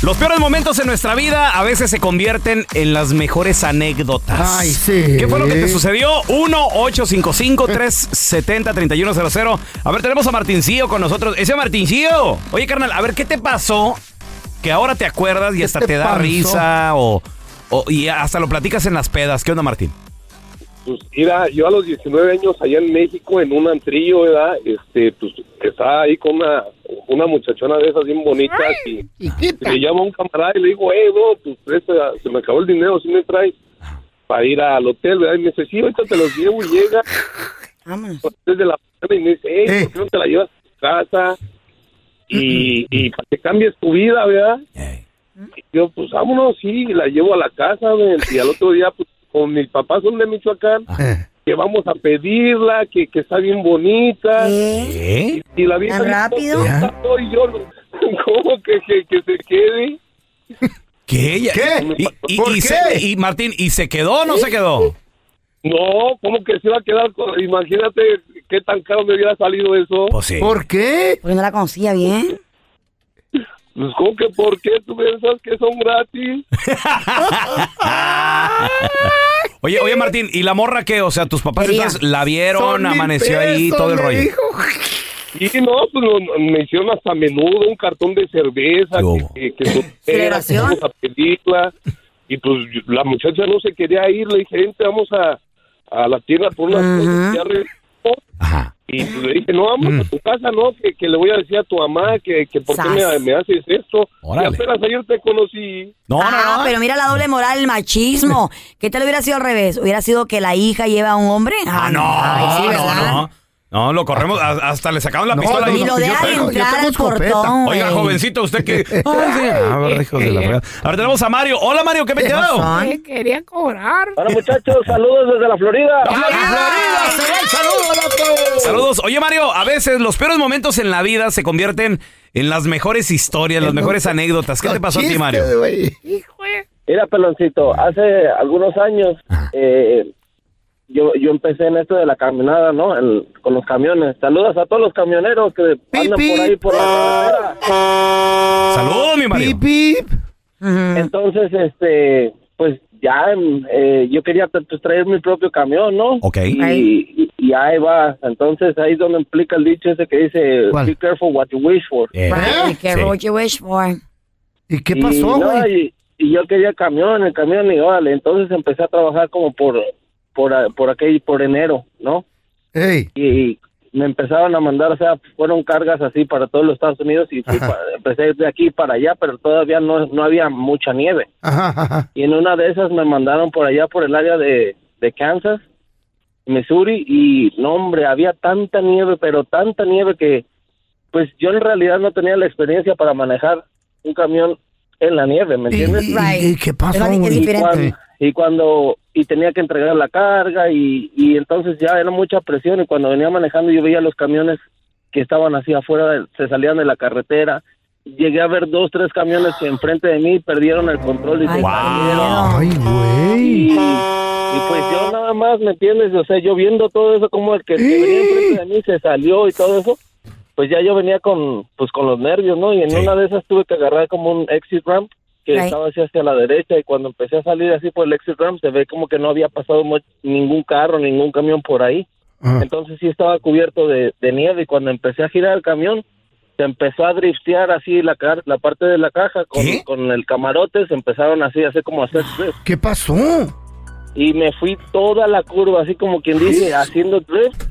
Los peores momentos en nuestra vida a veces se convierten en las mejores anécdotas. Ay, sí. ¿Qué fue lo que te sucedió? 1-855-370-3100. A ver, tenemos a Martincillo con nosotros. Ese Martincillo. Oye, carnal, a ver, ¿qué te pasó? Que ahora te acuerdas y hasta te te, da risa o, o- y hasta lo platicas en las pedas. ¿Qué onda, Martín? Pues mira, yo a los 19 años allá en México, en un antrillo, ¿verdad? Este, pues estaba ahí con una, una muchachona de esas bien bonitas y, y le llama a un camarada y le digo, eh, no, pues presta, se me acabó el dinero, si me traes para ir al hotel, ¿verdad? Y me dice, sí, ahorita te los llevo y llega desde la mañana y me dice, hey, ¿por qué no te la llevas a tu casa? Y, y para que cambies tu vida, ¿verdad? Y yo, pues vámonos, sí, la llevo a la casa, güey, y al otro día, pues, con mis papás son de Michoacán, que vamos a pedirla, que, que está bien bonita. ¿Qué? Y, y la vieja ¿Tan rápido? "No, no", y yo, ¿cómo que, que, que se quede? ¿Qué? ¿Qué? Y, y- ¿Por y qué? se- y Martín, ¿y se quedó o no se quedó? No, ¿cómo que se iba a quedar? con- Imagínate qué tan caro me hubiera salido eso. Pues sí. ¿Por qué? Porque no la conocía bien. Pues, ¿cómo que por qué tú piensas que son gratis? Oye, oye, Martín, ¿y la morra qué? O sea, tus papás entonces la vieron, amaneció ahí, todo el rollo. dijo. Y no, pues no, me hicieron hasta menudo un cartón de cerveza ¿Qué hubo? que, que, a pedirla. Y pues yo- la muchacha no se quería ir, le dije, vamos a, a la tienda por unas Ajá. cosas. Ya regresó. Ajá. Y pues le dije, no, vamos a tu casa, no, que, que le voy a decir a tu mamá que, que por qué me, me haces esto. Órale. Y apenas ayer te conocí. No, ah, no, no. pero mira la doble moral, el machismo. ¿Qué tal hubiera sido al revés? ¿Hubiera sido que la hija lleva a un hombre? Ah, no, Ay, sí, no, no. No, lo corremos, a- hasta le sacaron la No, pistola. no. Y lo Yo dejan tengo- yo entrar tengo al escopeta. portón. Oiga, jovencito, usted que. Ay, sí. A ver, hijos de la fregada. A ver, tenemos a Mario. Hola, Mario, ¿qué me ¿Qué quedado? pasó? quería cobrar. Hola muchachos, saludos desde la Florida. ¡Florida! ¡Se va el saludo, loco! Saludos. Oye, Mario, a veces los peores momentos en la vida se convierten en las mejores historias, las mejores anécdotas. ¿Qué te pasó a ti, Mario? güey. Mira, peloncito, hace algunos años eh, yo, yo empecé en esto de la caminada, ¿no? El- con los camiones. Saludos a todos los camioneros que andan Pi, por ahí por la carretera. Saludos, mi Mario. Pip, pip. Entonces, este, pues ya eh, yo quería pues, traer mi propio camión, ¿no? Ok. Y, y- y ahí va. Entonces ahí es donde implica el dicho ese que dice, ¿Cuál? be careful what you wish for. Eh, be careful Sí. what you wish for. ¿Y qué pasó, güey? y, y yo quería camión, el camión, y órale, entonces empecé a trabajar como por, por, por aquel, por enero, ¿no? Ey. Y me empezaron a mandar, o sea, fueron cargas así para todos los Estados Unidos y fui Ajá. pa- empecé de aquí para allá, pero todavía no, no había mucha nieve. Ajá, ajá. Y en una de esas me mandaron por allá, por el área de, de Kansas, Missouri, y no, hombre, había tanta nieve, pero tanta nieve que, pues yo en realidad no tenía la experiencia para manejar un camión en la nieve, ¿me ¿Y, entiendes? y- qué pasó, y cuando, y cuando y tenía que entregar la carga y, y entonces ya era mucha presión y cuando venía manejando yo veía los camiones que estaban así afuera de- se salían de la carretera. Llegué a ver dos tres camiones que enfrente de mí perdieron el control y se Ay, y, güey. y pues yo nada más me entiendes o sea yo viendo todo eso como el que, que venía enfrente de mí se salió y todo eso pues ya yo venía con pues con los nervios no y en Sí. una de esas tuve que agarrar como un exit ramp que Right. estaba así hacia la derecha y cuando empecé a salir así por el exit ramp se ve como que no había pasado ningún carro, ningún camión por ahí. Entonces sí estaba cubierto de, de nieve y cuando empecé a girar el camión se empezó a driftear así la la parte de la caja con, con el camarote, se empezaron así a hacer como hacer drift ¿Qué pasó? y me fui toda la curva así como quien dice haciendo drift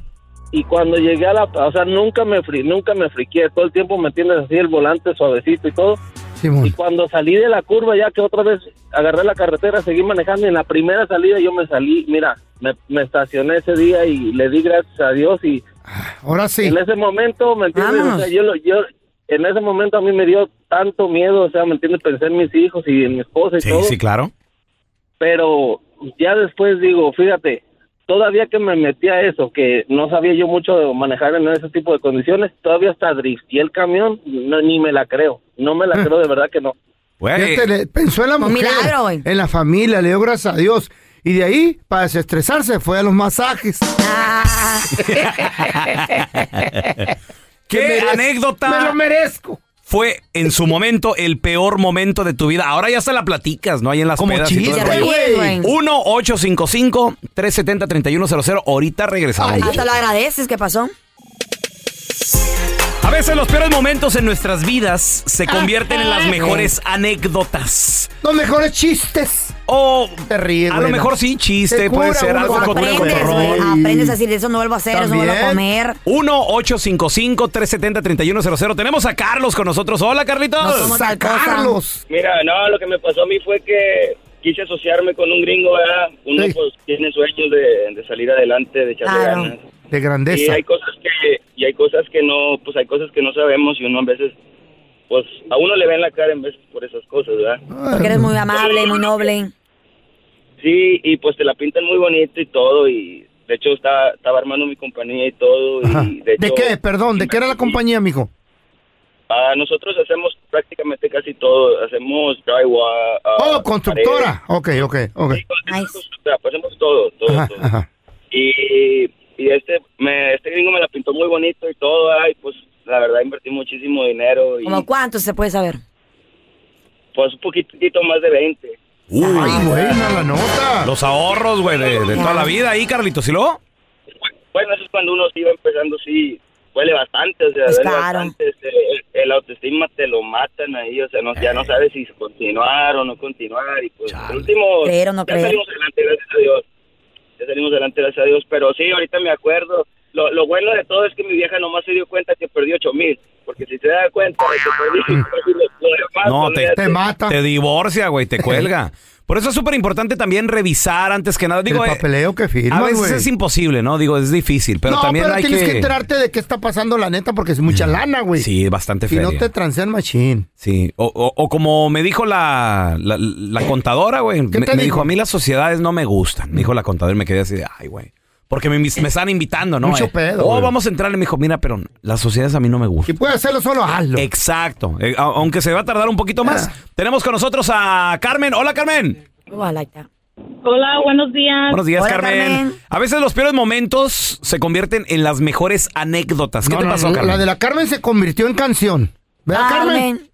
y cuando llegué a la, o sea, nunca me fri, nunca me friqué, todo el tiempo me tienes así el volante suavecito y todo. Simón. Y cuando salí de la curva, ya que otra vez agarré la carretera, seguí manejando y en la primera salida yo me salí, mira, me, me estacioné ese día y le di gracias a Dios y Ahora sí. en ese momento, ¿me entiendes? Vamos. O sea, yo, lo- yo, en ese momento a mí me dio tanto miedo, o sea, ¿me entiendes? Pensé en mis hijos y en mi esposa y Sí, todo, sí, claro. pero ya después digo, fíjate, todavía que me metí a eso, que no sabía yo mucho de manejar en ese tipo de condiciones, todavía hasta drift y el camión, no, ni me la creo, no me la creo, de verdad que no. Fíjate, le- pensó en la mujer, milagro, en la familia, le dio gracias a Dios. Y de ahí, para desestresarse, fue a los masajes. Ah, ¿Qué Me anécdota Me lo merezco. Fue en su momento el peor momento de tu vida? Ahora ya se la platicas, ¿no? Ahí en las Como pedas chiste, güey. 1-855-370-3100. Ahorita regresamos. Hasta lo agradeces, ¿qué pasó? A veces los peores momentos en nuestras vidas se convierten en las mejores anécdotas. Los mejores chistes. O Te ríes, a lo mejor sí, chiste, Te puede ser algo aprendes, güey. Aprendes a decir, eso no vuelvo a hacer, eso no vuelvo a comer. 1-855-370-3100. Tenemos a Carlos con nosotros. Hola, Carlitos. No somos cosa. Sacarlos. Mira, no, lo que me pasó a mí fue que quise asociarme con un gringo, ¿verdad? Uno Sí. pues tiene sueños de, de salir adelante, de echarle Claro. ganas. De Y grandeza. hay cosas que y hay cosas que no, pues hay cosas que no sabemos y uno a veces pues a uno le ve en la cara en veces por esas cosas, ¿verdad? Porque eres muy amable, muy noble. Sí, y pues te la pintan muy bonito y todo y de hecho estaba, estaba armando mi compañía y todo y de, ¿De hecho, qué? Perdón, ¿de qué era la compañía, mijo? Ah, nosotros hacemos prácticamente casi todo, hacemos drywall. ah, Oh, constructora. Ok, ok, ok. paredes. Sí, Nice. pues hacemos todo, todo, Ajá, todo. ajá. Y, y este me, este gringo me la pintó muy bonito y todo, ay, pues la verdad invertí muchísimo dinero y ¿Como cuánto se puede saber? pues un poquitito más de 20. Uy, Ay, buena la nota. los ahorros, güey, de, de toda la vida ahí, Carlitos. ¿Y luego? Bueno, eso es cuando uno se iba empezando, sí, huele bastante, o sea, Pues duele claro. bastante, este, el, el autoestima te lo matan ahí, o sea, no, ya no sabes si continuar o no continuar, y pues, Chale. por último, Creer o no ya creer. salimos adelante, gracias a Dios, ya salimos adelante, gracias a Dios, pero sí, ahorita me acuerdo, lo, lo bueno de todo es que mi vieja nomás se dio cuenta que perdió ocho mil, porque si se da cuenta de que perdí, pues, lo, lo demás, No, te- olvídate. Te mata. Te divorcia, güey, te cuelga. Por eso es súper importante también revisar antes que nada. Digo, el eh, papeleo que a firmas, veces güey. es imposible, ¿no? Digo, es difícil, pero no, también pero hay tienes que... que... Mm. enterarte de qué está pasando, la neta, porque es mucha lana, güey. Sí, bastante Si feria. no te transean machín. Sí, o, o- o como me dijo la, la, la contadora, güey. ¿Qué Me, te me dijo, dijo? a mí las sociedades no me gustan. Me dijo la contadora y me quedé así de, ay, güey. Porque me, me están invitando, ¿no? Mucho Eh, pedo, Oh, güey. vamos a entrar. Y me dijo, mira, pero las sociedades a mí no me Si gustan. puedes hacerlo solo, hazlo. Exacto. Eh, a- aunque se va a tardar un poquito más. Ah. Tenemos con nosotros a Carmen. Hola, Carmen. Hola, buenos días. Buenos días, Hola, Carmen. Carmen. A veces los peores momentos se convierten en las mejores anécdotas. ¿Qué No, te no, pasó, no, Carmen? La de la Carmen se convirtió en canción. ¿Verdad, Carmen? Carmen.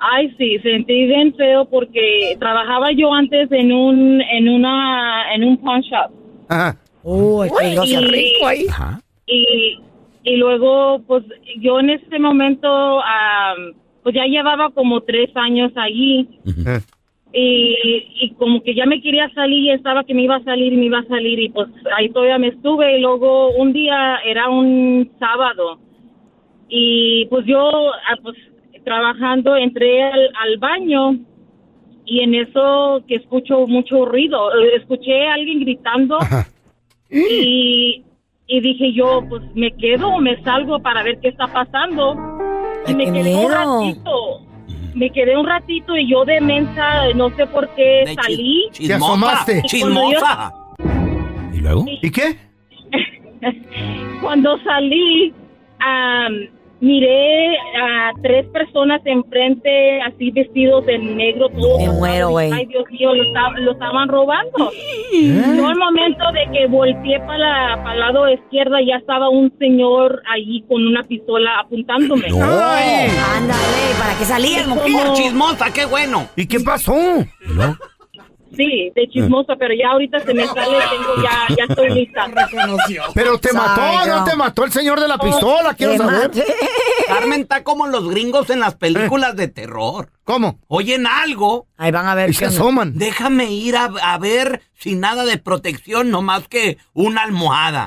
Ay, sí, sentí bien feo porque trabajaba yo antes en un en una en un pawn shop. Ajá. Uy, peligroso. Y- ahí. y, y luego pues yo en ese momento pues ya llevaba como tres años allí y, y como que ya me quería salir y estaba que me iba a salir y me iba a salir y pues ahí todavía me estuve. Y luego un día era un sábado. Y pues yo ah, pues trabajando entré al, al baño. Y en eso que escucho mucho ruido eh, escuché a alguien gritando y, y dije yo pues me quedo o me salgo para ver qué está pasando y Ay, me quedé un ratito me quedé un ratito y yo de mensa no sé por qué De salí Te asomaste. Chismosa. ¿Y luego? ¿Y qué? Cuando salí, am, miré a tres personas enfrente, así vestidos de negro. Todos Me muero, güey. Ay, Dios mío, lo, esta- lo estaban robando. Yo al momento de que volteé para el lado izquierdo, ya estaba un señor allí con una pistola apuntándome. Ay. Ándale, ¿para qué salías, Como- mujer? Chismosa, qué bueno. ¿Y qué pasó? Sí, de chismosa, pero ya ahorita se me sale, tengo ya, ya estoy lista. Pero te mató, no te mató el señor de la pistola, quiero Qué saber. Carmen está como los gringos en las películas de terror. ¿Cómo? Oyen algo, Ahí van a ver Y se asoman. déjame ir a, a ver sin nada de protección, no más que una almohada.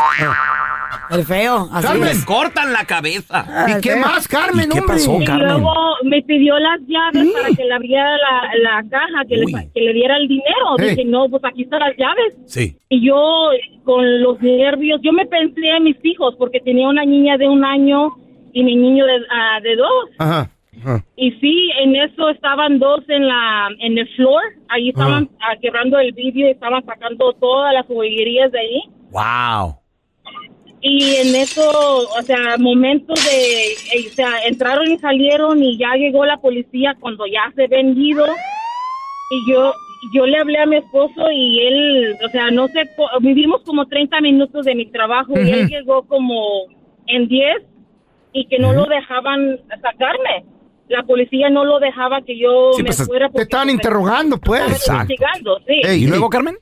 El feo, así Carmen. es. Cortan la cabeza. Ah, ¿Y qué feo. más, Carmen, ¿Y qué hombre? pasó, Y Carmen? luego me pidió las llaves para que le abriera la, la caja, que le, que le diera el dinero. Hey. Dije, no, pues aquí están las llaves. Sí. Y yo, con los nervios, yo me pensé en mis hijos, porque tenía una niña de un año y mi niño de, ah, de dos. Ajá. ajá. Y sí, en eso estaban dos en la en el floor, ahí estaban ah, quebrando el vidrio y estaban sacando todas las juguerías de ahí. Wow. Y en eso, o sea, momentos de, eh, o sea, entraron y salieron y ya llegó la policía cuando ya se vendido. Y yo, yo le hablé a mi esposo y él, o sea, no sé, vivimos como 30 minutos de mi trabajo y él llegó como en 10 y que no lo dejaban sacarme. La policía no lo dejaba que yo Sí, me pues, fuera. Te estaban me interrogando, pues. estaban investigando, sí. Ey, ¿Y luego. Carmen?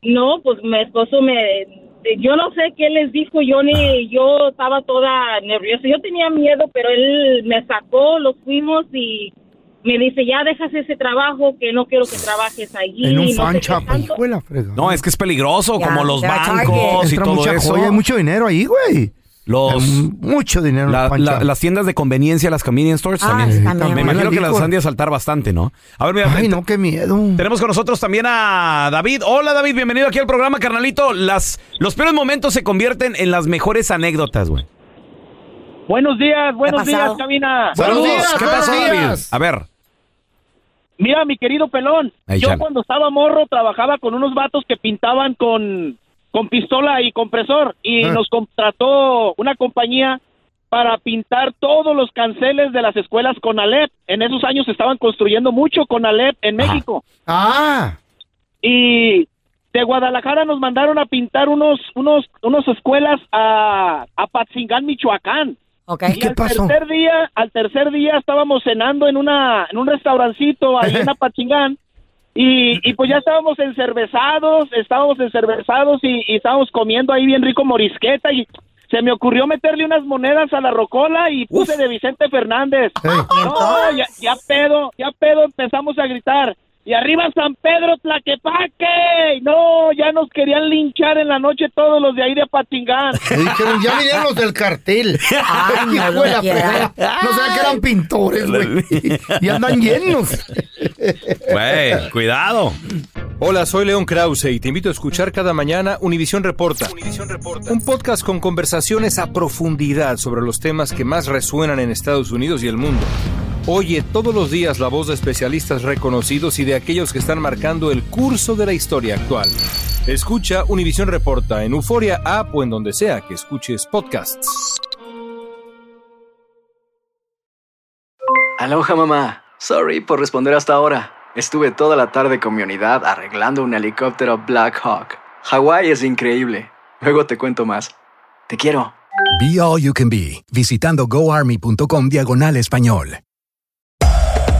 No, pues mi esposo me... Yo no sé qué les dijo, yo ni... Yo estaba toda nerviosa. Yo tenía miedo, pero él me sacó, los fuimos y me dice, ya dejas ese trabajo, que no quiero que trabajes allí. En un no fan shop. No, es que es peligroso, Ya, como los bancos y todo mucha eso. joya, hay mucho dinero ahí, güey. Los, mucho dinero en la- la- las tiendas de conveniencia, las convenience stores Ah, también. sí, también. Me imagino que las han de asaltar bastante, ¿no? A ver, mira, Ay, no, qué miedo. tenemos con nosotros también a David. Hola, David, bienvenido aquí al programa, carnalito. Las, los peores momentos se convierten en las mejores anécdotas, güey. Buenos días, buenos días, cabina. Buenos días, ¿Qué pasó, David? A ver. Mira, mi querido pelón, Ahí, yo chale. cuando estaba morro trabajaba con unos vatos que pintaban con, con pistola y compresor y Ah. nos contrató una compañía para pintar todos los canceles de las escuelas con Alep. En esos años estaban construyendo mucho con Alep en Ajá. México. Ah, y de Guadalajara nos mandaron a pintar unos unos unos escuelas a a Patzingán, Michoacán. Ok. Y ¿Qué al pasó? tercer día, al tercer día estábamos cenando en una en un restaurancito ahí en Apachingán y, y pues ya estábamos encervezados, estábamos encervezados y, y estábamos comiendo ahí bien rico morisqueta y se me ocurrió meterle unas monedas a la rocola y puse de Vicente Fernández. No, ya, ya pedo, ya pedo empezamos a gritar. Y arriba San Pedro Tlaquepaque. No, ya nos querían linchar en la noche todos los de ahí de dijeron, ya vinieron los del cartel. Ay, no la que eran pintores, güey. Y andan llenos. Güey, cuidado. Hola, soy León Krause y te invito a escuchar cada mañana Univisión Reporta. Un podcast con conversaciones a profundidad sobre los temas que más resuenan en Estados Unidos y el mundo. Oye todos los días la voz de especialistas reconocidos y de aquellos que están marcando el curso de la historia actual. Escucha Univisión Reporta en Euforia App o en donde sea que escuches podcasts. Aloha mamá. Sorry por responder hasta ahora. Estuve toda la tarde con mi unidad arreglando un helicóptero Black Hawk. Hawái es increíble. Luego te cuento más. Te quiero. Be All You Can Be, visitando goarmy.com diagonal español.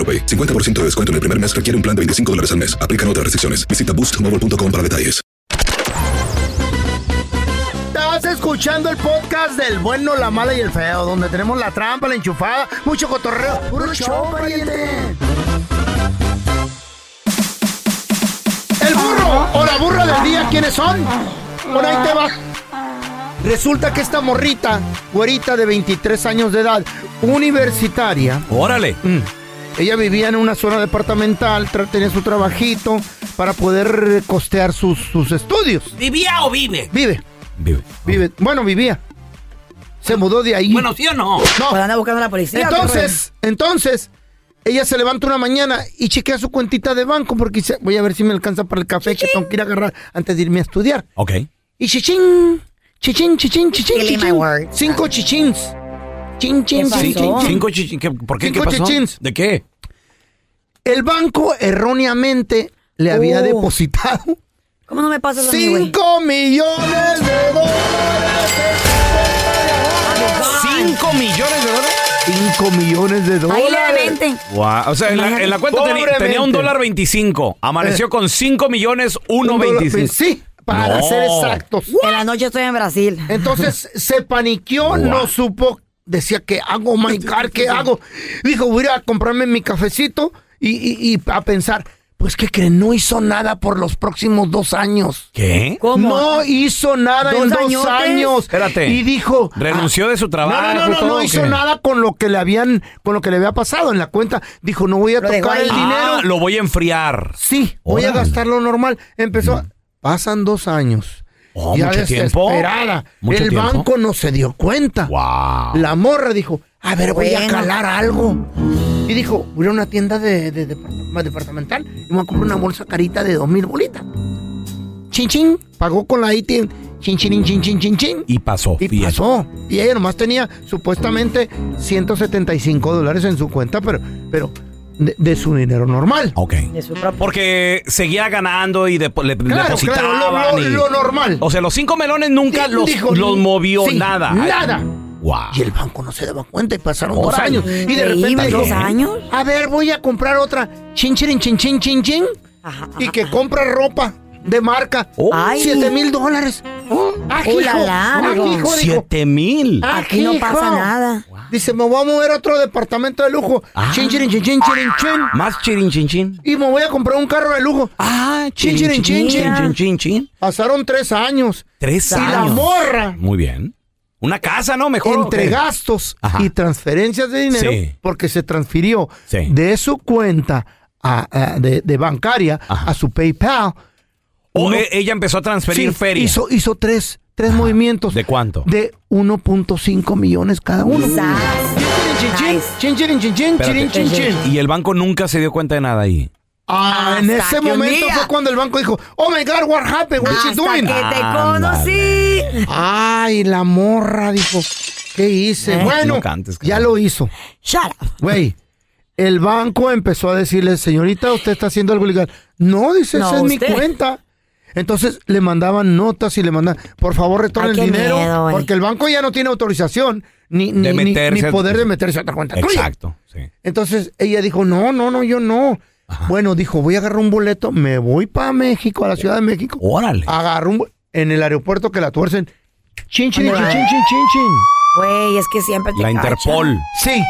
AroPay. 50% de descuento en el primer mes requiere un plan de 25 dólares al mes. Aplican otras restricciones. Visita boostmobile.com para detalles. Estás escuchando el podcast del bueno, la mala y el feo, donde tenemos la trampa, la enchufada, mucho cotorreo. ¡Puro show, pariente! El burro o la burra del día, ¿quiénes son? Por ahí te va. Resulta que esta morrita, güerita de 23 años de edad, universitaria. Órale. Mm. Ella vivía en una zona departamental, tenía su trabajito para poder costear sus, sus estudios. ¿Vivía o vive? Vive. Vive. Vive. Bueno, vivía. Se mudó de ahí. Bueno, ¿sí o no? No. Pues anda buscando a la policía. Entonces, entonces, ella se levanta una mañana y chequea su cuentita de banco porque dice, voy a ver si me alcanza para el café que tengo que ir a agarrar antes de irme a estudiar. Ok. Y chichín, chichín, chichín, chichín, chichín. Cinco chichins. Chin, chin, ¿Qué chin, pasó? chin, chin. Cinco chichín. ¿qué- ¿Por qué? Cinco ¿Qué pasó? chichins. ¿De qué? El banco erróneamente le había Oh. depositado ¿Cómo no me pasas a mí, güey? 5 millones de dólares. ¿Cinco millones de dólares? 5 millones de dólares. Ahí levemente. Guau, O sea, en la, en la cuenta tenía, Pobremente. tenía un dólar veinticinco. Amaneció con cinco millones uno Un dólar- veinticinco. Sí, para No. ser exactos. En la noche estoy en Brasil. Entonces se paniqueó, no supo, decía, ¿qué hago, my God? ¿Qué hago? Dijo, voy a ir a comprarme mi cafecito y, y- y a pensar, pues, ¿qué creen? No hizo nada por los próximos dos años. ¿Qué? ¿Cómo? No hizo nada ¿Dos en dos añotes? años. Espérate. Y dijo... ¿Renunció de su trabajo? No, no, no, no, hizo qué? nada con lo que le habían, con lo que le había pasado en la cuenta. Dijo, no voy a Lo tocar el dinero. Ah, lo voy a enfriar. Sí, voy a gastar lo normal. Empezó. Pasan dos años. Oh, ya mucho tiempo. desesperada. Mucho el tiempo. banco no se dio cuenta. Wow. La morra dijo, a ver, voy a calar algo. Y dijo, voy a una tienda de, de- de depart- departamental y me voy a comprar una bolsa carita de dos mil bolitas. Chin, chin. Pagó con la ATM. Chin, chin, chin, chin, chin, chin. Y pasó. Y bien. pasó. Y ella nomás tenía supuestamente 175 dólares en su cuenta, pero, pero de, de su dinero normal. Ok. De su propio. Porque seguía ganando y depo- le Claro, depositaban. claro, lo, lo- y- lo normal. O sea, los cinco melones nunca los, dijo, los movió sí, nada. Nada. Wow. Y el banco no se daba cuenta y pasaron dos años. Y de repente dijo, ¿dos años? A ver, voy a comprar otra. Chin, chin, chin, chin, chin, chin. Ajá, ajá, Y que compra ropa de marca. Oh. Ay. Siete mil dólares. Ajijo, la, la, ajijo, digo. dijo. Siete mil. Aquí no pasa nada. Dice, me voy a mover a otro departamento de lujo. Ah. Chin, chin, chin, chin, chin, chin. Más chirin chin chin. Y me voy a comprar un carro de lujo. Ah, Chin, chirin chin, chin, chin chin chin. Pasaron tres años. Tres Y años. la morra Muy bien. Una casa, ¿no? Mejor. entre gastos Ajá. y transferencias de dinero, Sí. porque se transfirió Sí. de su cuenta a- a- de, de bancaria Ajá. a su PayPal. O Uno- e- ella empezó a transferir Sí, feria. Hizo, hizo tres, tres movimientos. ¿De cuánto? De 1.5 millones cada uno. Y el banco nunca se dio cuenta de nada ahí. Ah, en ese momento fue cuando el banco dijo, oh my God, what happened? What you Hasta doing? que te conocí. Ay, la morra dijo, ¿qué hice? Eh. Bueno, No cantes, ya lo hizo. Shut up. Güey, el banco empezó a decirle, señorita, usted está haciendo algo ilegal. No, dice, No, esa es mi cuenta. Entonces le mandaban notas y le mandaban, por favor, retorne Ay, el dinero, miedo, porque el banco ya no tiene autorización ni, ni, ni- poder de meterse a otra cuenta. Exacto. Sí. Entonces ella dijo, no, no, no, yo no. Bueno, dijo, voy a agarrar un boleto, me voy para México, a la Ciudad de México. Órale. Agarro un en el aeropuerto que la tuercen. Chin, chin, chin, chin, chin, chin, chin. Güey, es que siempre te La cachan. Interpol. Sí,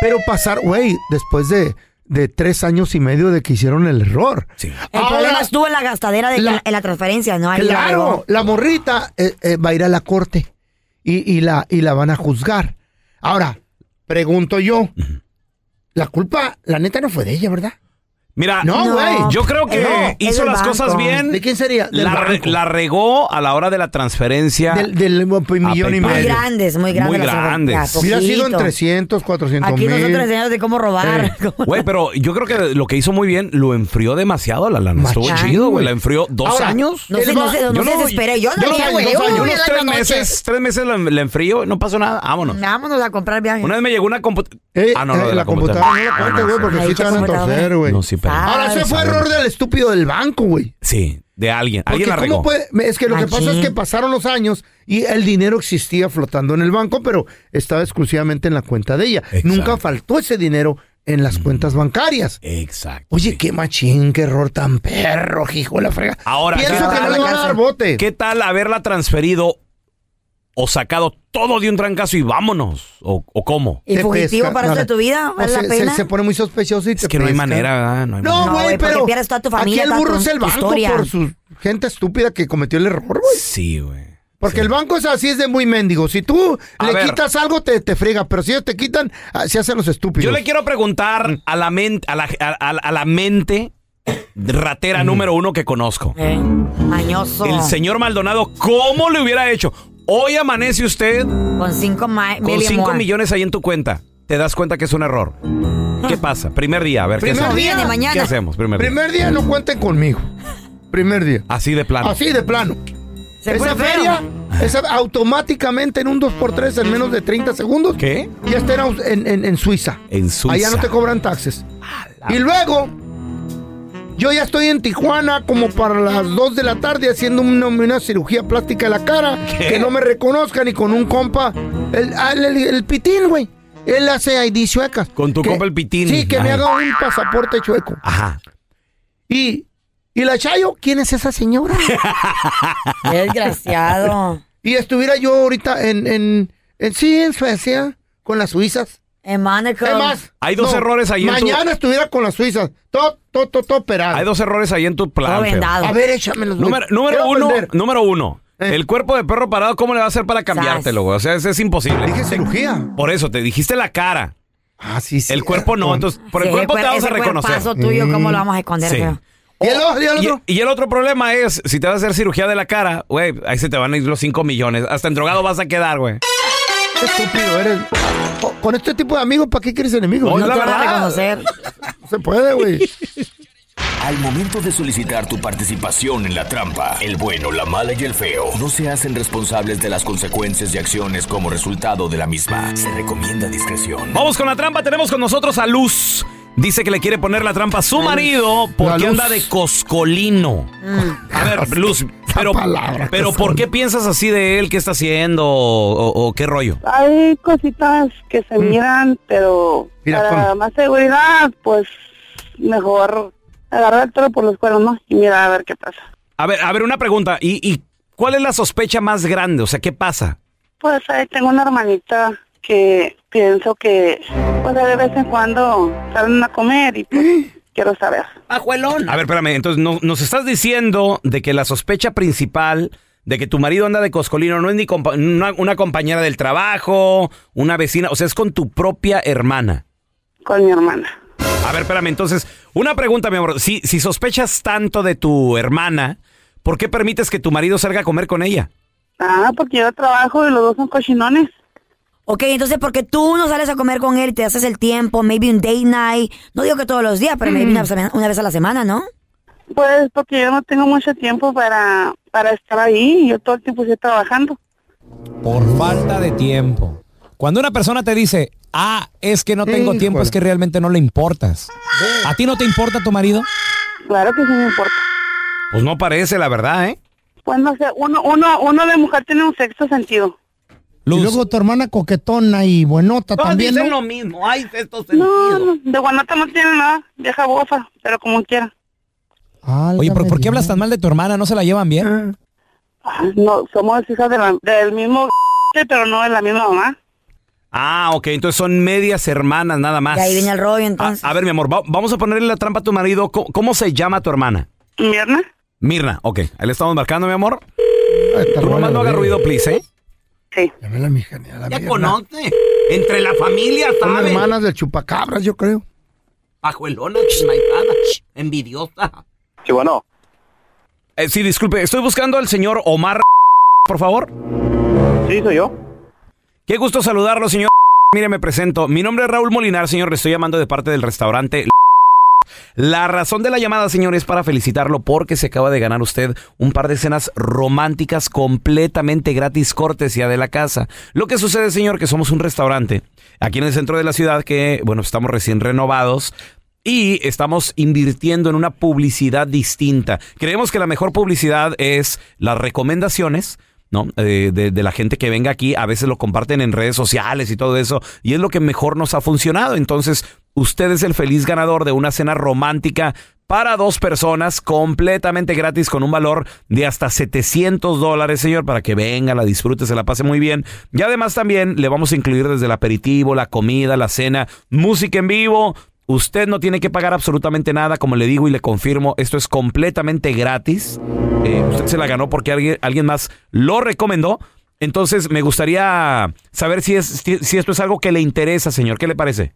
pero pasar, güey, después de, de tres años y medio de que hicieron el error. El problema estuvo en la gastadera de la- en la transferencia, ¿no? Ahí Claro, la morrita eh, eh, va a ir a la corte y, y la, y la van a juzgar. Ahora, pregunto yo, la culpa, la neta, no fue de ella, ¿verdad? Mira, No, güey. yo creo que No, hizo las banco. cosas bien. ¿De quién sería? Del La, la regó a la hora de la transferencia. Del, del pues, millón y medio. Muy grandes, muy grandes. Muy grandes. transferencias, Hubiera sido en poquito. 300, 400 Aquí mil. nosotros enseñamos de cómo robar. Güey, pero yo creo que lo que hizo muy bien, lo enfrió demasiado la lana. Estuvo chido, güey. La enfrió dos Ahora, años. No se, no se, no Yo no- desespere. Yo no yo haría, no- güey. yo unos tres meses, tres meses la, la enfrío, no pasó nada, vámonos. Vámonos a comprar viaje. Una vez me llegó una computadora. Eh, ah, no, no, eh, de la computadora no la cuenta, güey, porque Ahí sí te van a computadora. torcer, güey. No, sí, Ahora, ese fue error del estúpido del banco, güey. Sí, de alguien. Porque Alguien la ¿cómo regó. puede? Es que lo que pasa es que pasaron los años y el dinero existía flotando en el banco, pero estaba exclusivamente en la cuenta de ella. Nunca faltó ese dinero en las cuentas bancarias. Exacto. Oye, qué machín, qué error tan perro, hijo de la frega. Ahora, Pienso ¿qué que no le a dar bote. ¿Qué tal haberla transferido o sacado todo de un trancazo y vámonos? ¿O, o cómo? ¿Y Te fugitivo pesca, para no, de tu vida? o ¿Vale se, la se- pena? se pone muy sospechoso y te Es que no hay manera, ¿verdad? No hay No, manera. No, güey, pero pierdes toda tu familia, aquí el burro es el banco historia. por su gente estúpida que cometió el error, güey. Sí, güey. Porque el banco es así, es de muy mendigo. Si tú A le ver. quitas algo, te, te frega. Pero si ellos te quitan, ah, se hacen los estúpidos. Yo le quiero preguntar a la mente, a la, a- a- a la mente ratera número uno que conozco. Eh, mañoso. El señor Maldonado, ¿cómo le hubiera hecho? Hoy amanece usted Con cinco ma- con million 5 more. millones ahí en tu cuenta. Te das cuenta que es un error. ¿Qué pasa? Primer día, a ver, ¿qué Primer hacemos? día. Viene mañana. ¿Qué hacemos? Primer, día. Primer día no cuenten conmigo. Primer día. Así de plano. Así de plano. Se esa feria, esa automáticamente en un 2x3 en menos de 30 segundos, ¿Qué? ya está en, en- en- en Suiza. En Suiza. Allá no te cobran taxes. Y luego, yo ya estoy en Tijuana como para las 2 de la tarde haciendo una, una cirugía plástica de la cara. ¿Qué? Que no me reconozcan y con un compa, el, el, el- el pitín, güey. Él hace ID chuecas. Con tu Que- compa el pitín. Sí, que me haga un pasaporte chueco. Ajá. Y, y la Chayo, ¿quién es esa señora? Desgraciado. y estuviera yo ahorita en, en, en- sí, en Suecia, con las suizas. En Monaco. Es más, Hay dos errores ahí en tu- Mañana estuviera con las suizas. Todo, todo, todo, todo operado. Hay dos errores ahí en tu plan. Todo feo. vendado. A ver, échamelos. güey. Número, número Quiero uno, aprender. número uno. Eh. El cuerpo de perro parado, ¿cómo le va a hacer para cambiártelo, güey? O sea, eso es imposible. Dije cirugía. Por eso, te dijiste la cara. Ah, sí, sí. El cuerpo no, entonces por el Sí, cuerpo te cuer- vamos a ese reconocer. cuerpazo tuyo, ¿cómo lo vamos a esconder? Sí. feo? ¿Y el, o- y el Y, otro? y el otro problema es, si te vas a hacer cirugía de la cara, güey, ahí se te van a ir los 5 millones. Hasta en drogado vas a quedar, güey. Qué estúpido eres. Co- Con este tipo de amigos, ¿para qué quieres enemigos? No, No la te van a verdad. reconocer. se puede, güey. Al momento de solicitar tu participación en la trampa, el bueno, la mala y el feo no se hacen responsables de las consecuencias y acciones como resultado de la misma. Se recomienda discreción. Vamos con la trampa, tenemos con nosotros a Luz. Dice que le quiere poner la trampa a su marido porque Luz. anda de coscolino. A ver, Luz, pero, palabra, pero ¿por qué piensas así de él? ¿Qué está haciendo? ¿O, qué rollo? Hay cositas que se miran, pero Mira, para más seguridad, pues mejor agarrar el toro por los cuernos, ¿no? Y mira a ver qué pasa. A ver, a ver, una pregunta. ¿Y, y cuál es la sospecha más grande? O sea, ¿qué pasa? Pues ahí tengo una hermanita que pienso que, pues de vez en cuando salen a comer y pues quiero saber. Ajuelón. A ver, espérame. Entonces, no- nos estás diciendo de que la sospecha principal de que tu marido anda de coscolino no es ni compa- una, una compañera del trabajo, una vecina, o sea, es con tu propia hermana. Con mi hermana. A ver, espérame, entonces, una pregunta, mi amor. Si, si sospechas tanto de tu hermana, ¿por qué permites que tu marido salga a comer con ella? Ah, porque yo trabajo y los dos son cochinones. Ok, entonces, porque tú no sales a comer con él y te haces el tiempo, maybe un date night. No digo que todos los días, pero maybe una, vez- una vez a la semana, ¿no? Pues porque yo no tengo mucho tiempo para, para estar ahí. Yo todo el tiempo estoy trabajando. Por falta de tiempo. Cuando una persona te dice, ah, es que no tengo tiempo, es que realmente no le importas. ¿A ti no te importa tu marido? Claro que sí me importa. Pues no parece, la verdad, ¿eh? Pues no sé, uno, uno, uno de mujer tiene un sexto sentido. Y luego tu hermana coquetona y buenota Todos también, dicen ¿no? lo mismo. Ay, estos No, sentidos. no, de guanata no tiene nada, vieja bofa, pero como quiera. Oye, ¿por, por qué hablas tan mal de tu hermana? ¿No se la llevan bien? Ah, No, somos hijas de la- del mismo pero no de la misma mamá. Ah, ok, entonces son medias hermanas nada más. Y ahí viene el rollo, A, entonces. a ver, mi amor, va- vamos a ponerle la trampa a tu marido. ¿Cómo, cómo se llama tu hermana? Mirna. Mirna, ok. Ahí le estamos marcando, mi amor. Tú nomás no hagas ruido, please, ¿eh? Sí. Llámela, mija, a la Ya conoce. Entre la familia, Son ¿sabes? hermanas del chupacabras, yo creo. Pajuelona, chismaizada, envidiosa. Sí, bueno. Eh, sí, disculpe, estoy buscando al señor Omar, por favor. Sí, soy yo. Qué gusto saludarlo, señor. Mire, me presento. Mi nombre es Raúl Molinar, señor. Le estoy llamando de parte del restaurante. La razón de la llamada, señor, es para felicitarlo porque se acaba de ganar usted un par de cenas románticas completamente gratis, cortesía de la casa. Lo que sucede, señor, que somos un restaurante aquí en el centro de la ciudad que, bueno, estamos recién renovados. Y estamos invirtiendo en una publicidad distinta. Creemos que la mejor publicidad es las recomendaciones, ¿no? Eh, de la gente que venga aquí, a veces lo comparten en redes sociales y todo eso, y es lo que mejor nos ha funcionado. Entonces, usted es el feliz ganador de una cena romántica para dos personas, completamente gratis, con un valor de hasta 700 dólares, señor, para que venga, la disfrute, se la pase muy bien. Y además también le vamos a incluir desde el aperitivo, la comida, la cena, música en vivo. Usted no tiene que pagar absolutamente nada, como le digo y le confirmo, esto es completamente gratis. Eh, usted se la ganó porque alguien, alguien más lo recomendó. Entonces, me gustaría saber si, es, si, si esto es algo que le interesa, señor. ¿Qué le parece?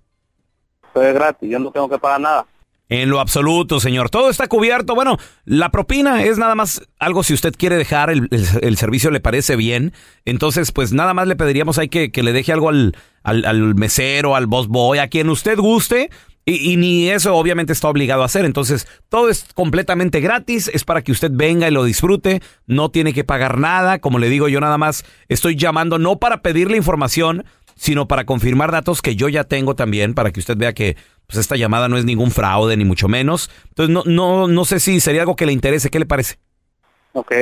Es gratis, yo no tengo que pagar nada. En lo absoluto, señor. Todo está cubierto. Bueno, la propina es nada más algo si usted quiere dejar, el, el- el servicio le parece bien. Entonces, pues nada más le pediríamos ahí que, que le deje algo al, al, al mesero, al boss boy, a quien usted guste. Y, y ni eso obviamente está obligado a hacer. Entonces, todo es completamente gratis. Es para que usted venga y lo disfrute. No tiene que pagar nada. Como le digo, yo nada más estoy llamando no para pedirle información, sino para confirmar datos que yo ya tengo también, para que usted vea que pues, esta llamada no es ningún fraude, ni mucho menos. Entonces, no, no, no sé si sería algo que le interese. ¿Qué le parece? Ok,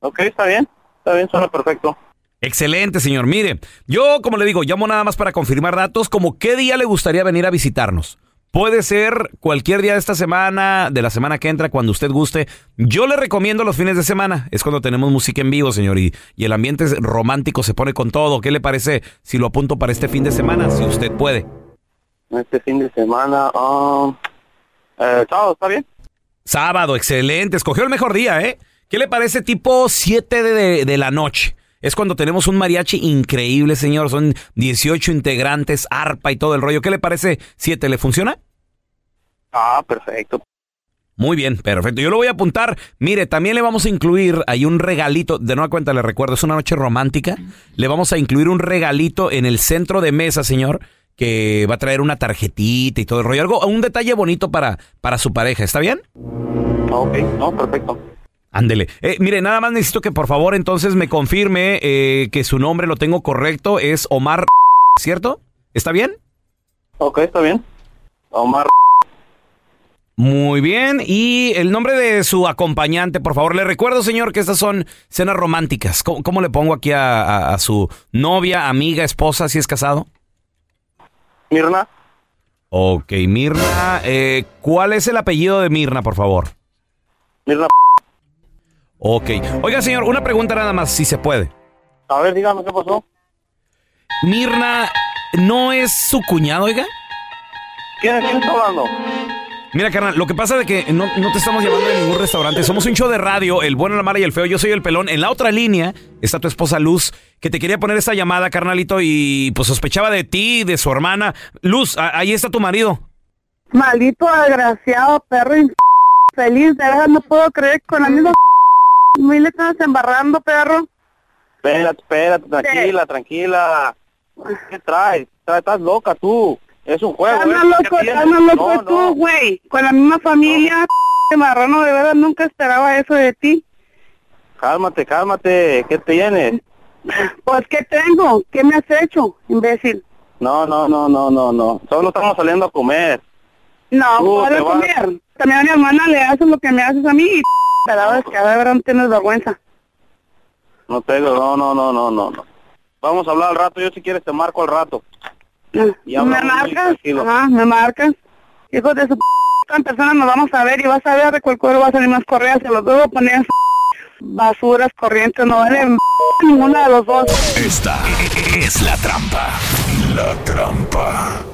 ok, está bien. Está bien, suena perfecto. Excelente, señor. Mire, yo, como le digo, llamo nada más para confirmar datos, como qué día le gustaría venir a visitarnos. Puede ser cualquier día de esta semana, de la semana que entra, cuando usted guste. Yo le recomiendo los fines de semana. Es cuando tenemos música en vivo, señor, y, y el ambiente es romántico se pone con todo. ¿Qué le parece si lo apunto para este fin de semana? Si usted puede. Este fin de semana, ah, eh, sábado, ¿está bien? Sábado, excelente. Escogió el mejor día, ¿eh? ¿Qué le parece tipo 7 de, de- de la noche? Es cuando tenemos un mariachi increíble, señor. Son 18 integrantes, arpa y todo el rollo. ¿Qué le parece 7? ¿Le funciona? Ah, perfecto. Muy bien, perfecto. Yo lo voy a apuntar. Mire, también le vamos a incluir ahí un regalito. De nueva cuenta, le recuerdo, es una noche romántica. Le vamos a incluir un regalito en el centro de mesa, señor, que va a traer una tarjetita y todo el rollo. Algo, un detalle bonito para, para su pareja. ¿Está bien? Ok, no, perfecto. Ándele. Eh, mire, nada más necesito que por favor entonces me confirme eh, que su nombre lo tengo correcto. Es Omar, ¿cierto? ¿Está bien? Ok, está bien. Omar. Muy bien. Y el nombre de su acompañante, por favor. Le recuerdo, señor, que estas son cenas románticas. ¿Cómo, cómo le pongo aquí a, a- a su novia, amiga, esposa, si es casado? Mirna. Ok, Mirna. eh, ¿Cuál es el apellido de Mirna, por favor? Mirna. Ok. Oiga, señor, una pregunta nada más, si se puede. A ver, dígame qué pasó. Mirna, ¿no es su cuñado, oiga? ¿Quién, quién está hablando? Mira, carnal, lo que pasa es que no, no te estamos llamando de ningún restaurante. Somos un show de radio, el bueno, la mala y el feo. Yo soy el pelón. En la otra línea está tu esposa Luz, que te quería poner esta llamada, carnalito, y pues sospechaba de ti, de su hermana. Luz, ahí está tu marido. Maldito desgraciado, perro inf- feliz, de verdad no puedo creer que con la misma muy le estás embarrando, perro. Espérate, espérate, tranquila, tranquila. ¿Qué traes? Estás- loca tú. Es un juego. Estás ¿eh? más ¿Qué loco, estás loco No, tú, no. güey. Con la misma familia, marrano, de verdad nunca esperaba eso de ti. Cálmate, cálmate. ¿Qué tienes? Pues, ¿qué tengo? ¿Qué me has hecho, imbécil? No, no, no, no, no, no. Solo estamos saliendo a comer. No, puedo te vas- comer. También a mi hermana le haces lo que me haces a mí y te la que no tienes vergüenza. No tengo, no, no, no, no, no, no. Vamos a hablar al rato. Yo si quieres te marco al rato. Y ¿Me marcas? Ajá, me marcas. Hijo de su p persona nos vamos a ver y vas a ver de cuál cuero va a salir más correas. Se los debo poner basuras corrientes. No vale ninguna de los dos. Esta es la trampa. La trampa.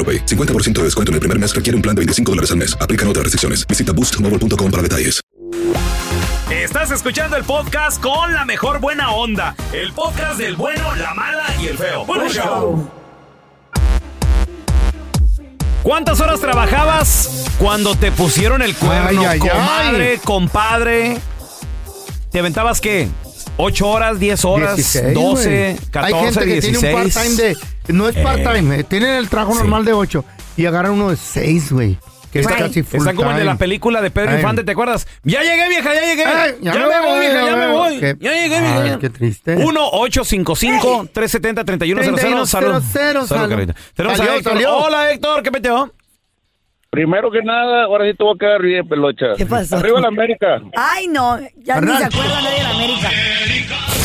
AroPay. 50% de descuento en el primer mes requiere un plan de 25 dólares al mes. Aplican otras restricciones. Visita boostmobile.com para detalles. Estás escuchando el podcast con la mejor buena onda. El podcast del bueno, la mala y el feo. Bueno, show. ¿Cuántas horas trabajabas cuando te pusieron el cuerno, Ay, ay, comadre, ay. compadre? ¿Te aventabas qué? ¿8 horas, 10 horas, 16, 12, güey. 14, Hay gente que 16? tiene un part-time de. No es part-time, eh, tienen el trabajo normal de 8 y agarran uno de 6, güey. Que es Está, casi full está como el de la película de Pedro Ay. Infante, ¿te acuerdas? Ya llegué, vieja, ya llegué. Ay, ya, me voy, vieja, ya me voy. Qué- Ya llegué, Ay, vieja. qué triste. 1-855-370-3100. Salud. 3100, Salud, Carita. Tenemos a Héctor. salió. Hola, Héctor, ¿qué peteo? Primero que nada, ahora sí te voy a quedar bien, pelocha. ¿Qué pasó? Arriba la América. Ay, no, ya ni se acuerda nadie de la América.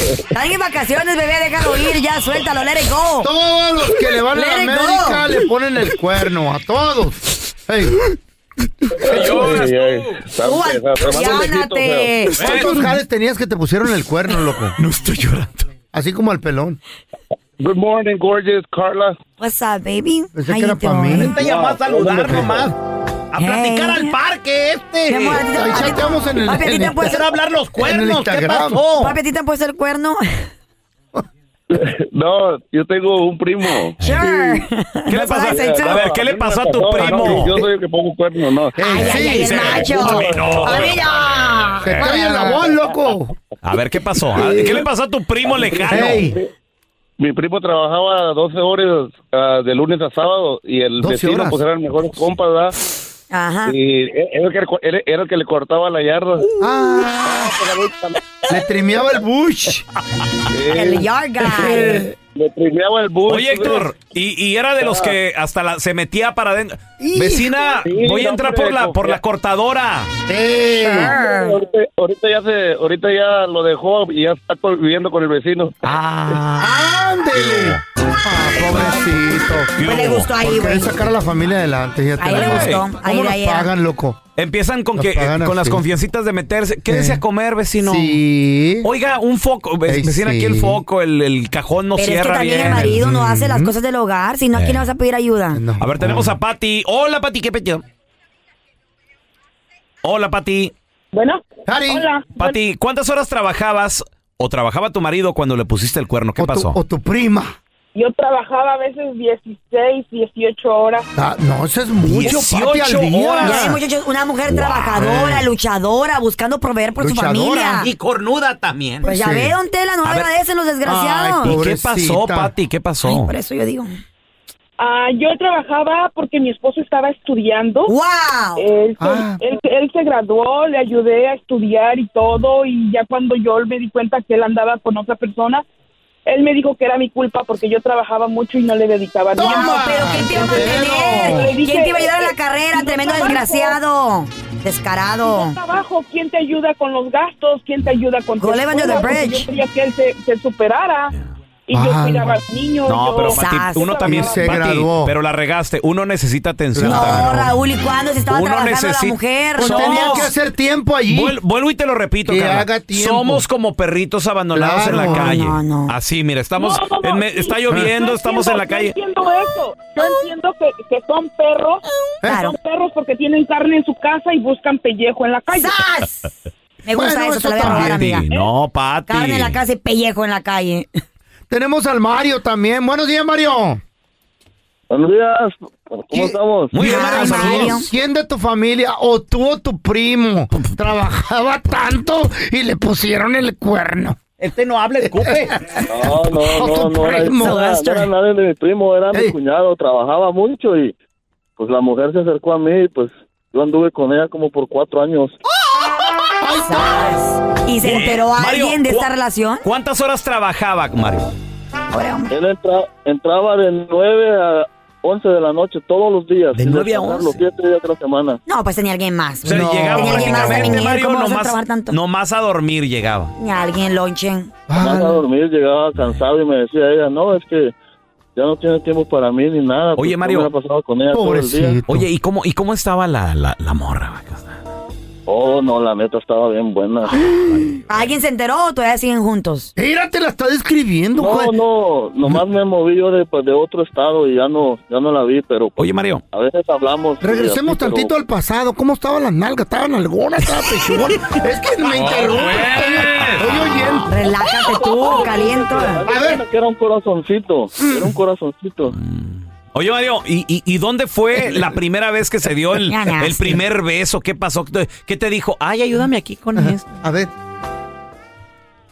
Están en vacaciones, bebé, déjalo ir, ya, suéltalo, let it go. Todos los que le van a la go. América le ponen el cuerno, a todos. Ey, Ay, ay, está- Tú, está- está más lejito, aliviánate. feo. ¿Cuántos jales tenías que te pusieron el cuerno, loco? No estoy llorando. Así como al pelón. Good morning, gorgeous, Carla. What's up, baby? Pensé How que era pa' mí. más a saludar nomás. A platicar al parque este. Amor, te- Ahí te- chateamos en el- papi, a ti en te el- han puesto- hablar los cuernos. ¿Qué pasó? Papi, ¿a ti te han puesto el cuerno? No, yo tengo un primo. Sure. ¿Qué le too. A ver, ¿qué le pasó a tu No, primo? Yo soy el que pongo cuerno, no. Ay, ay, ay, el sí, macho. No. Se calla la voz, loco. A ver, ¿qué pasó? ¿Qué le pasó a tu primo lejano? Mi primo trabajaba 12 horas ah, de lunes a sábado y el 12 vecino horas. pues eran mejores compas, ¿verdad? Ajá. Y era el, que, era- era el que le cortaba la yarda. ah, le trimeaba el bush. El yard guy. Le el bus. Oye, Héctor, y, y era de los que hasta la, se metía para adentro. Vecina, Sí, voy a entrar por la, por la cortadora. Ey, Ahorita, ahorita ya se, ahorita ya lo dejó y ya está viviendo con el vecino. Ah, ándele. Ah, pobrecito. Pues le gustó ahí, güey. sacar a la familia adelante. fíjate Ahí le gustó. ¿Cómo Ahí, nos ahí pagan, loco? Empiezan con Nos que pagan con las confiancitas de meterse. Quédese Eh. a comer, vecino. Sí. Oiga, un foco. Ey, vecina, aquí el foco, el, el cajón no Pero es que también bien. el marido no hace las cosas del hogar, si no, ¿a quién le vas a pedir ayuda? No. A ver, tenemos a Pati. Hola, Pati, ¿qué peteo? Hola, Pati. Bueno, Cari. hola. Pati, ¿cuántas horas trabajabas o trabajaba tu marido cuando le pusiste el cuerno? ¿Qué o, tu, pasó? o tu prima. Yo trabajaba a veces 16, 18 horas. Ah, no, eso es mucho, 18 papi, al día. horas. Muchachos, una mujer trabajadora, luchadora, buscando proveer por su familia. Y cornuda también. Pues ya ve, don Tela, no A ver. agradecen los desgraciados. Ay, ¿Y qué pasó. Pati? ¿Qué pasó? Ay, por eso yo digo. Ah, yo trabajaba porque mi esposo estaba estudiando. ¡Wow! Él, se- Ah. él- él se graduó, le ayudé a estudiar y todo, y ya cuando yo me di cuenta que él andaba con otra persona, él me dijo que era mi culpa porque yo trabajaba mucho y no le dedicaba No, nada. pero ¿quién te iba a mantener? ¿Quién te iba a ayudar a la carrera? Tremendo trabajo. desgraciado. Descarado. Trabajo, ¿quién te ayuda con los gastos? ¿Quién te ayuda con tu Go live under the escuela? Porque bridge. Yo quería que él se, se superara y yo cuidaba al niño. No, yo- pero Pati, uno también se Pati, graduó. pero la regaste. Uno necesita atención. No, también. Raúl, ¿y cuándo se estaba Uno trabajando la mujer? Pues No. tenía que hacer tiempo allí. Vuel- vuelvo y te lo repito, Que Carla. haga tiempo. Somos como perritos abandonados en la Claro. calle. No, no. Así, mira, estamos, No, no, no, en me- sí, está yo lloviendo, estamos en la entiendo- calle. Yo entiendo eso. Yo entiendo que, que son perros. Claro. Son perros porque tienen carne en su casa y buscan pellejo en la calle. Me gusta Bueno, eso, te lo voy a robar, amiga. No, Pati. Carne en la casa y pellejo en la calle. Tenemos al Mario también. Buenos días, Mario. Buenos días. ¿Cómo estamos? Muy bien, Mario, saludos. ¿Quién de tu familia o tú o tu primo trabajaba tanto y le pusieron el cuerno? Este no habla, escupe. No, no, no, no era, primo. no era- no era nadie de mi primo, era Ey. mi cuñado, trabajaba mucho y pues la mujer se acercó a mí y pues yo anduve con ella como por cuatro años. ¿Y se enteró Mario, alguien de esta ¿cu- relación? ¿Cuántas horas trabajaba, Mario? Él entra- entraba de 9 a 11 de la noche todos los días. De sin 9 a descansar 11. Los 7 días de la semana. No, pues tenía alguien más. O sea, no. llegaba tenía alguien más prácticamente, Miguel, Mario, ¿cómo vas a nomás, trabajar tanto? nomás a dormir llegaba. Ni alguien lonchen. Más a dormir, llegaba cansado y me decía ella, no, es que ya no tiene tiempo para mí ni nada. Oye, pues, Mario. me la pasaba con ella todo el día. Oye, ¿y cómo, y cómo estaba la, la, la morra? Oh, no, la neta estaba bien buena. ¿Alguien se enteró o todavía siguen juntos? Mira, te la está describiendo, No, no, nomás me moví yo de, pues, de otro estado y ya no, ya no la vi, pero pues, Oye, Mario. a veces hablamos. Regresemos así, pero- tantito al pasado. ¿Cómo estaban las nalgas? ¿Estaban algunas? ¿Estaba pechugón? es que me interrumpe. Estoy oyendo. Relájate tú, caliento. A ver. Era un corazoncito, era un corazoncito. Oye, Mario, ¿y, y, y dónde fue la primera vez que se dio el, el primer beso? ¿Qué pasó? ¿Qué te dijo? Ay, ayúdame aquí con esto. A ver.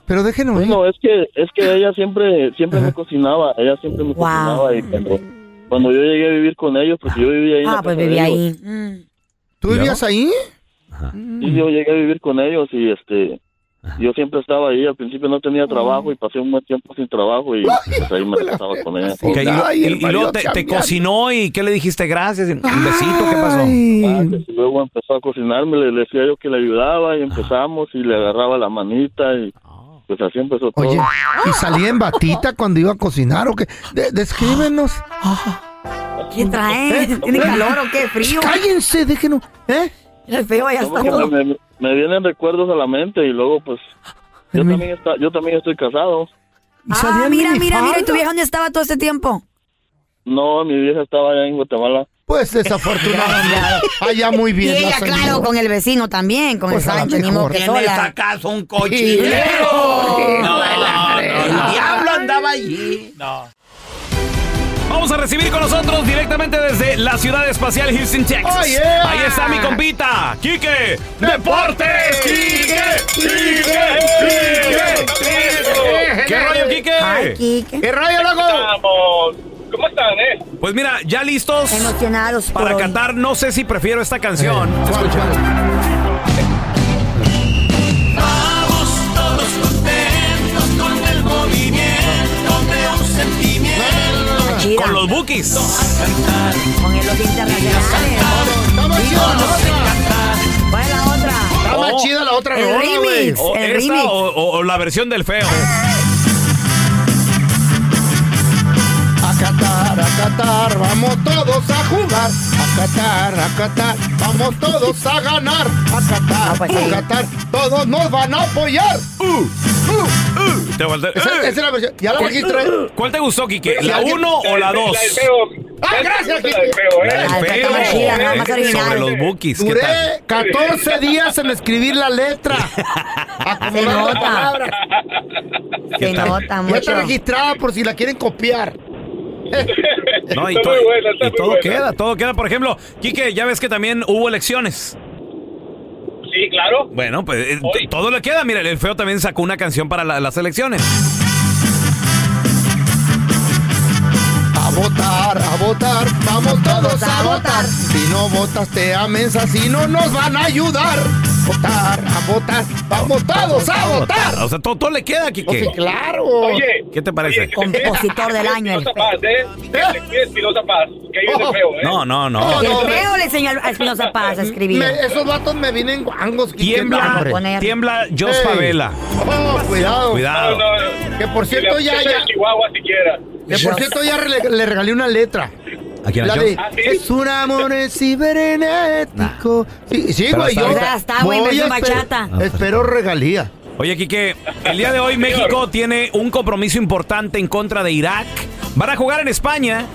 Pero déjenos. Bueno, es que, es que ella siempre, siempre me cocinaba, ella siempre me Wow. cocinaba y cuando, cuando yo llegué a vivir con ellos, porque yo vivía ahí. Ah, pues vivía ahí. Mm. ¿Tú vivías ahí? Y yo llegué a vivir con ellos y este yo siempre estaba ahí, al principio no tenía trabajo y pasé un buen tiempo sin trabajo y pues ahí me la pasaba con ella. Y, luego te, cocinó y ¿qué le dijiste? Gracias. Un besito, ¿qué pasó? Ah, luego empezó a cocinarme, le decía yo que le ayudaba y empezamos y le agarraba la manita y pues así empezó todo. Oye, ¿y salía en batita cuando iba a cocinar o qué? De- descríbenos. ¿Qué trae? ¿Tiene calor o qué? ¿Frío? Cállense, déjenos. ¿Eh? El feo ya está. Me, vienen recuerdos a la mente y luego pues yo también, está, yo también estoy casado. Ah, mira, mira, mira. ¿Y tu vieja dónde estaba todo este tiempo? No, mi vieja estaba allá en Guatemala. Pues desafortunadamente. Allá muy Y bien. la ella, claro, con el vecino también, con Pues el Sancho, ni modo que ¿Quién es sola. acaso un Sí. cochinero? No, No, el diablo andaba allí. No. Vamos a recibir con nosotros directamente desde la ciudad espacial Houston, Texas. Oh, yeah. Ahí está mi compita, Quique Deportes. Quique, Quique, Quique, ¿Qué rollo, Quique? Ay, Quique. ¿Qué rayo, loco? Vamos. ¿Cómo están, eh? Pues mira, ya listos Emocionados para hoy. cantar. No sé si prefiero esta canción. ¿Cuál, cuál? Con los bookies. Con el los internacionales. Está más chida la otra. ¿Cuál es la otra? Está más Oh. chida la otra El rola, remix. O El esta remix. o, o- o la versión del feo. A Qatar, a Qatar, vamos todos a jugar. A Qatar, a Qatar, vamos todos a ganar. A Qatar, No, pues sí. a Qatar, todos nos van a apoyar. Uh, uh. Te volteo- Esa, esa es la versión. ¿Ya la registré? ¿Cuál te gustó, Quique? ¿La alguien- 1 o la 2? La del feo. Ah, gracias, feo, La eh. del feo. eh. Sobre los bookies. ¿Qué tal? Duré 14 días en escribir la letra. Se nota. Se nota Ya mucho. está registrada por si la quieren copiar. No, y, Está to- muy buena, está y muy todo buena. queda, todo queda. Por ejemplo, Quique, ya ves que también hubo elecciones. Sí, claro. Bueno, pues eh, Hoy. todo le queda. Mira, el feo también sacó una canción para la- las elecciones. votar, a votar, vamos todos a votar. Si no votas te amensa, si no nos van a ayudar. Votar, a votar, vamos todos a votar. O sea, todo, todo le queda, Kike. Pues sí, claro. Oye, ¿Qué te parece? Compositor del año. el Espinosa Paz, ¿eh? Espinosa Paz, que ahí viene feo, ¿eh? No, no, no. El feo le enseñó a Espinosa Paz a escribir. Me- esos vatos me vienen guangos. Tiembla, tiembla Jos. Favela. Oh, cuidado. Cuidado. No, no, Que por cierto ya, ya, Chihuahua siquiera. que por cierto ya le, le regalé una letra. ¿A quién, a La Jos? de, ¿Ah, sí? es un amor cibernético. Sí, güey, yo Está, güey, voy versión a esper- bachata. Espero regalía. Oye, Quique, el día de hoy México tiene un compromiso importante en contra de Irak. Van a jugar en España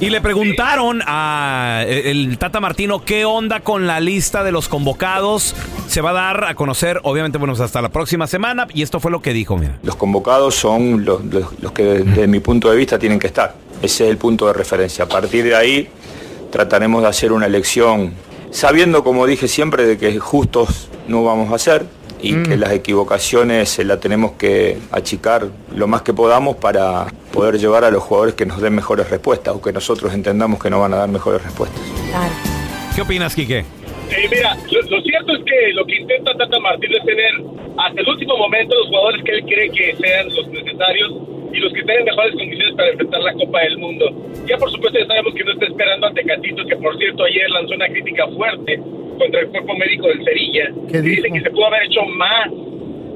y le preguntaron a eh, el Tata Martino qué onda con la lista de los convocados. Se va a dar a conocer, obviamente, bueno, hasta la próxima semana. Y esto fue lo que dijo, mira. Los convocados son los, los- los que desde mi punto de vista tienen que estar. Ese es el punto de referencia. A partir de ahí trataremos de hacer una elección sabiendo, como dije siempre, de que justos no vamos a ser y que las equivocaciones se las tenemos que achicar lo más que podamos para poder llevar a los jugadores que nos den mejores respuestas o que nosotros entendamos que nos van a dar mejores respuestas. ¿Qué opinas, Quique? Mira, lo, lo cierto es que lo que intenta Tata Martino es tener hasta el último momento los jugadores que él cree que sean los necesarios y los que estén en mejores condiciones para enfrentar la Copa del Mundo. Ya por supuesto ya sabemos que no está esperando a Tecatito, que por cierto ayer lanzó una crítica fuerte contra el cuerpo médico del Cerilla. ¿Qué que dice que se pudo haber hecho más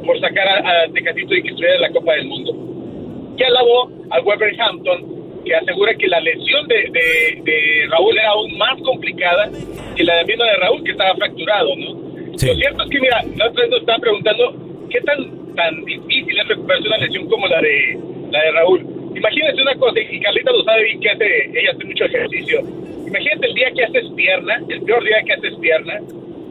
por sacar a, a Tecatito y que estuviera en la Copa del Mundo. Que alabó al Wolverhampton que asegura que la lesión de, de- de Raúl era aún más complicada que la de Mino de Raúl, que estaba fracturado, ¿no? Lo cierto es que, mira, la otra vez nos estaban preguntando qué tan, tan difícil es recuperarse una lesión como la de, la de Raúl. Imagínate una cosa, y Carlita lo sabe bien que hace, ella hace mucho ejercicio. Imagínate el día que haces pierna, el peor día que haces pierna,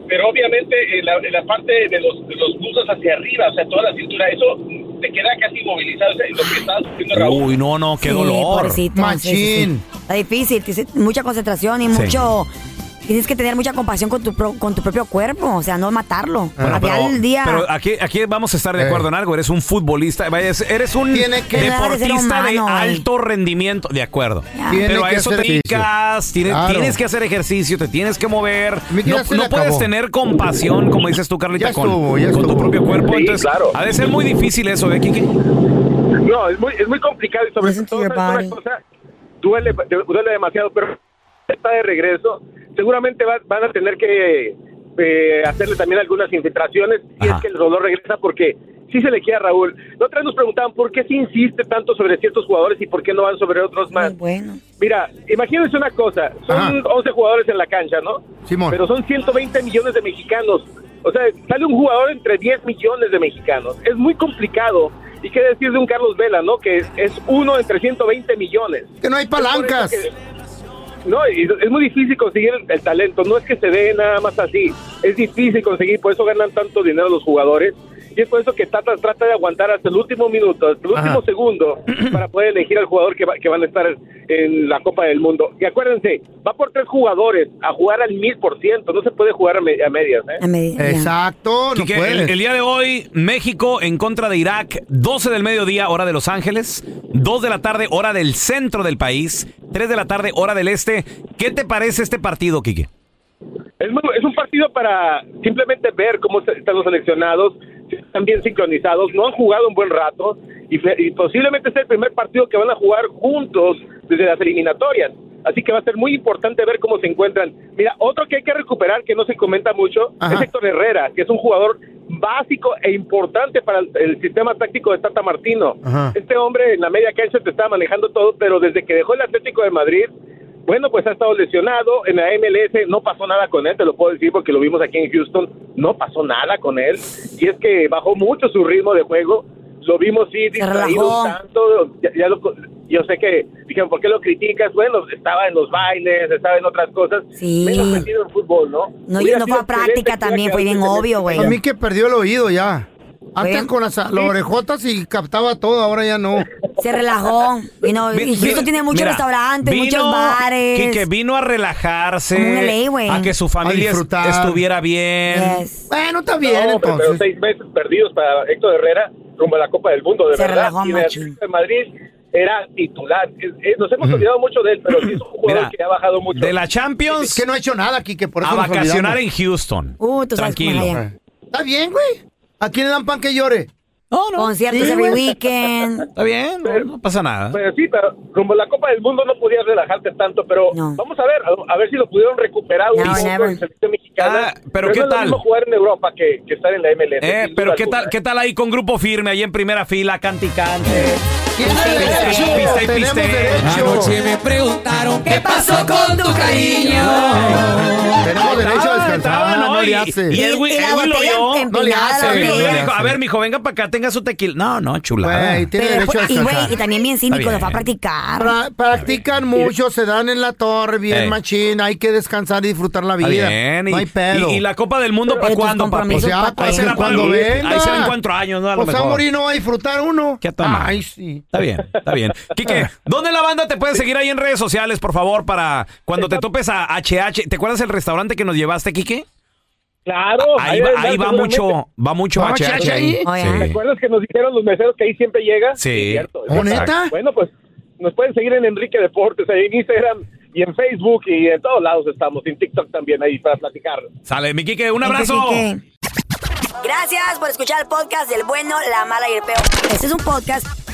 pero obviamente en la, en la parte de los, de los buzos hacia arriba, o sea, toda la cintura, eso te queda casi inmovilizado, o sea, lo que estaba sufriendo Raúl. Uy, no, no, qué Sí, dolor. pobrecito, sí, sí, sí. Está difícil, mucha concentración y Sí. mucho... Tienes que tener mucha compasión con tu, pro- con tu propio cuerpo, o sea, no matarlo. Bueno, Al final del día... pero aquí, aquí vamos a estar de acuerdo en algo. Eres un futbolista, vaya, eres un Tiene que- deportista de ser de humano, güey. alto rendimiento. De acuerdo. Tiene Pero a que eso te hacer ejercicio. dedicas, tienes, Claro. tienes que hacer ejercicio, te tienes que mover. Mi tía No, se no le puedes acabó. tener compasión, como dices tú, Carlita, Ya con, estuvo, ya con tu estuvo. propio cuerpo. Sí, Entonces, claro. ha de ser muy difícil eso, ¿eh, Kike? No, es muy, es muy complicado y sobre Listen to todo your ¿sabes una body. cosa, duele, duele demasiado, pero está de regreso. Seguramente va- van a tener que eh, hacerle también algunas infiltraciones si es que el dolor regresa porque sí se le queda a Raúl. La otra vez nos preguntaban por qué se insiste tanto sobre ciertos jugadores y por qué no van sobre otros más. bueno. Mira, imagínense una cosa, son 11 jugadores en la cancha, ¿no? Simón. Pero son 120 millones de mexicanos. O sea, sale un jugador entre 10 millones de mexicanos. Es muy complicado. ¿Y qué decir de un Carlos Vela, no? Que es, es uno entre 120 millones. Que no hay palancas. Es no, es muy difícil conseguir el, el talento. No es que se dé nada más así. Es difícil conseguir, por eso ganan tanto dinero los jugadores. Y es por eso que Tata trata de aguantar hasta el último minuto, hasta el último Ajá. segundo, para poder elegir al jugador que, va- que van a estar en la Copa del Mundo. Y acuérdense, va por tres jugadores a jugar al mil por ciento. No se puede jugar a, me- a medias. ¿eh? Exacto, no el, el día de hoy, México en contra de Irak, 12 del mediodía, hora de Los Ángeles, 2 de la tarde, hora del centro del país, 3 de la tarde, hora del este. ¿Qué te parece este partido, Quique? Es, un partido para simplemente ver cómo están los seleccionados, están bien sincronizados, no han jugado un buen rato y, posiblemente sea el primer partido que van a jugar juntos desde las eliminatorias. Así que va a ser muy importante ver cómo se encuentran. Mira, otro que hay que recuperar, que no se comenta mucho, Ajá. es Héctor Herrera, que es un jugador básico e importante para el, el sistema táctico de Tata Martino. Ajá. Este hombre en la media cancha te estaba manejando todo, pero desde que dejó el Atlético de Madrid, bueno, pues ha estado lesionado. En la MLS no pasó nada con él, te lo puedo decir porque lo vimos aquí en Houston. No pasó nada con él. Y es que bajó mucho su ritmo de juego. Lo vimos, sí, distraído tanto. Ya, ya lo- yo sé que dijeron, ¿por qué lo criticas? Bueno, estaba en los bailes, estaba en otras cosas. Sí. Menos metido en fútbol, ¿no? No, Hubiera no fue a práctica también, fue bien obvio, güey. A mí que perdió el oído ya. Antes Bueno. con las, las orejotas y captaba todo, ahora ya no. Se relajó. Y no, Vi- y Houston tiene muchos mira, restaurantes, vino- muchos bares. Quique vino a relajarse, Como LA, güey. a que su familia estuviera bien. Yes. Bueno, está bien No, pero, pero entonces. seis meses perdidos para Héctor Herrera rumbo a la Copa del Mundo, de Se verdad. relajó Y de Madrid era titular. Nos hemos olvidado mucho de él, pero sí es un jugador Mira, que ha bajado mucho. De la Champions. Es que no ha hecho nada, Kike, por eso a nos vacacionar olvidamos. en Houston. Uh, tú sabes Tranquilo. es allá. Está bien, güey. ¿A quién le dan pan que llore? No, no. Conciertos Sí, every weekend. Está bien, no, no pasa nada. Pues sí, pero rumbo a la Copa del Mundo no podías relajarte tanto, pero vamos a ver, a, a ver si lo pudieron recuperar un No, poco never. en selección mexicana. Ah, pero ¿qué no es lo tal? mismo jugar en Europa que, que estar en la MLS. Eh, pero ¿qué alguna. tal, ¿qué tal ahí con grupo firme, ahí en primera fila, cante tenemos derecho. Anoche me preguntaron qué pasó con tu cariño. Tenemos derecho a descansar, no, ¿no? le Y- hace. Y Edwin, lo vio. No le hace, a ver, mijo, venga para acá, tenga su tequila. No, no, chulada. Güey, tiene Pero derecho a después- y, güey, descansar. y también bien cínico, lo fue a practicar. Pra- practican mucho, se dan en la torre, bien machín, hay que descansar y disfrutar la Está vida. bien. Y, no hay pedo. y- y la Copa del Mundo para cuándo, papi? compromisos Pues pues, para- cuando. Ahí serán cuatro años, ¿no? A lo Pues a mejor. morir no va a disfrutar uno. ¿Qué? Ay, sí. Está bien, está bien. Quique, ¿dónde la banda te puede seguir ahí en redes sociales, por favor, para cuando te topes a HH? ¿Te acuerdas el restaurante que nos llevaste, Quique? Claro, Ahí va, ahí va mucho, va mucho ¿Va HH HH ahí. Sí. ¿Te acuerdas que nos dijeron los meseros que ahí siempre llega? Sí. Cierto, ¿Oh, neta? Bueno, pues nos pueden seguir en Enrique Deportes, ahí en Instagram y en Facebook y en todos lados estamos, en TikTok también ahí para platicar. Sale, mi Quique, un abrazo. Gracias por escuchar el podcast del bueno, la mala y el peor. Este es un podcast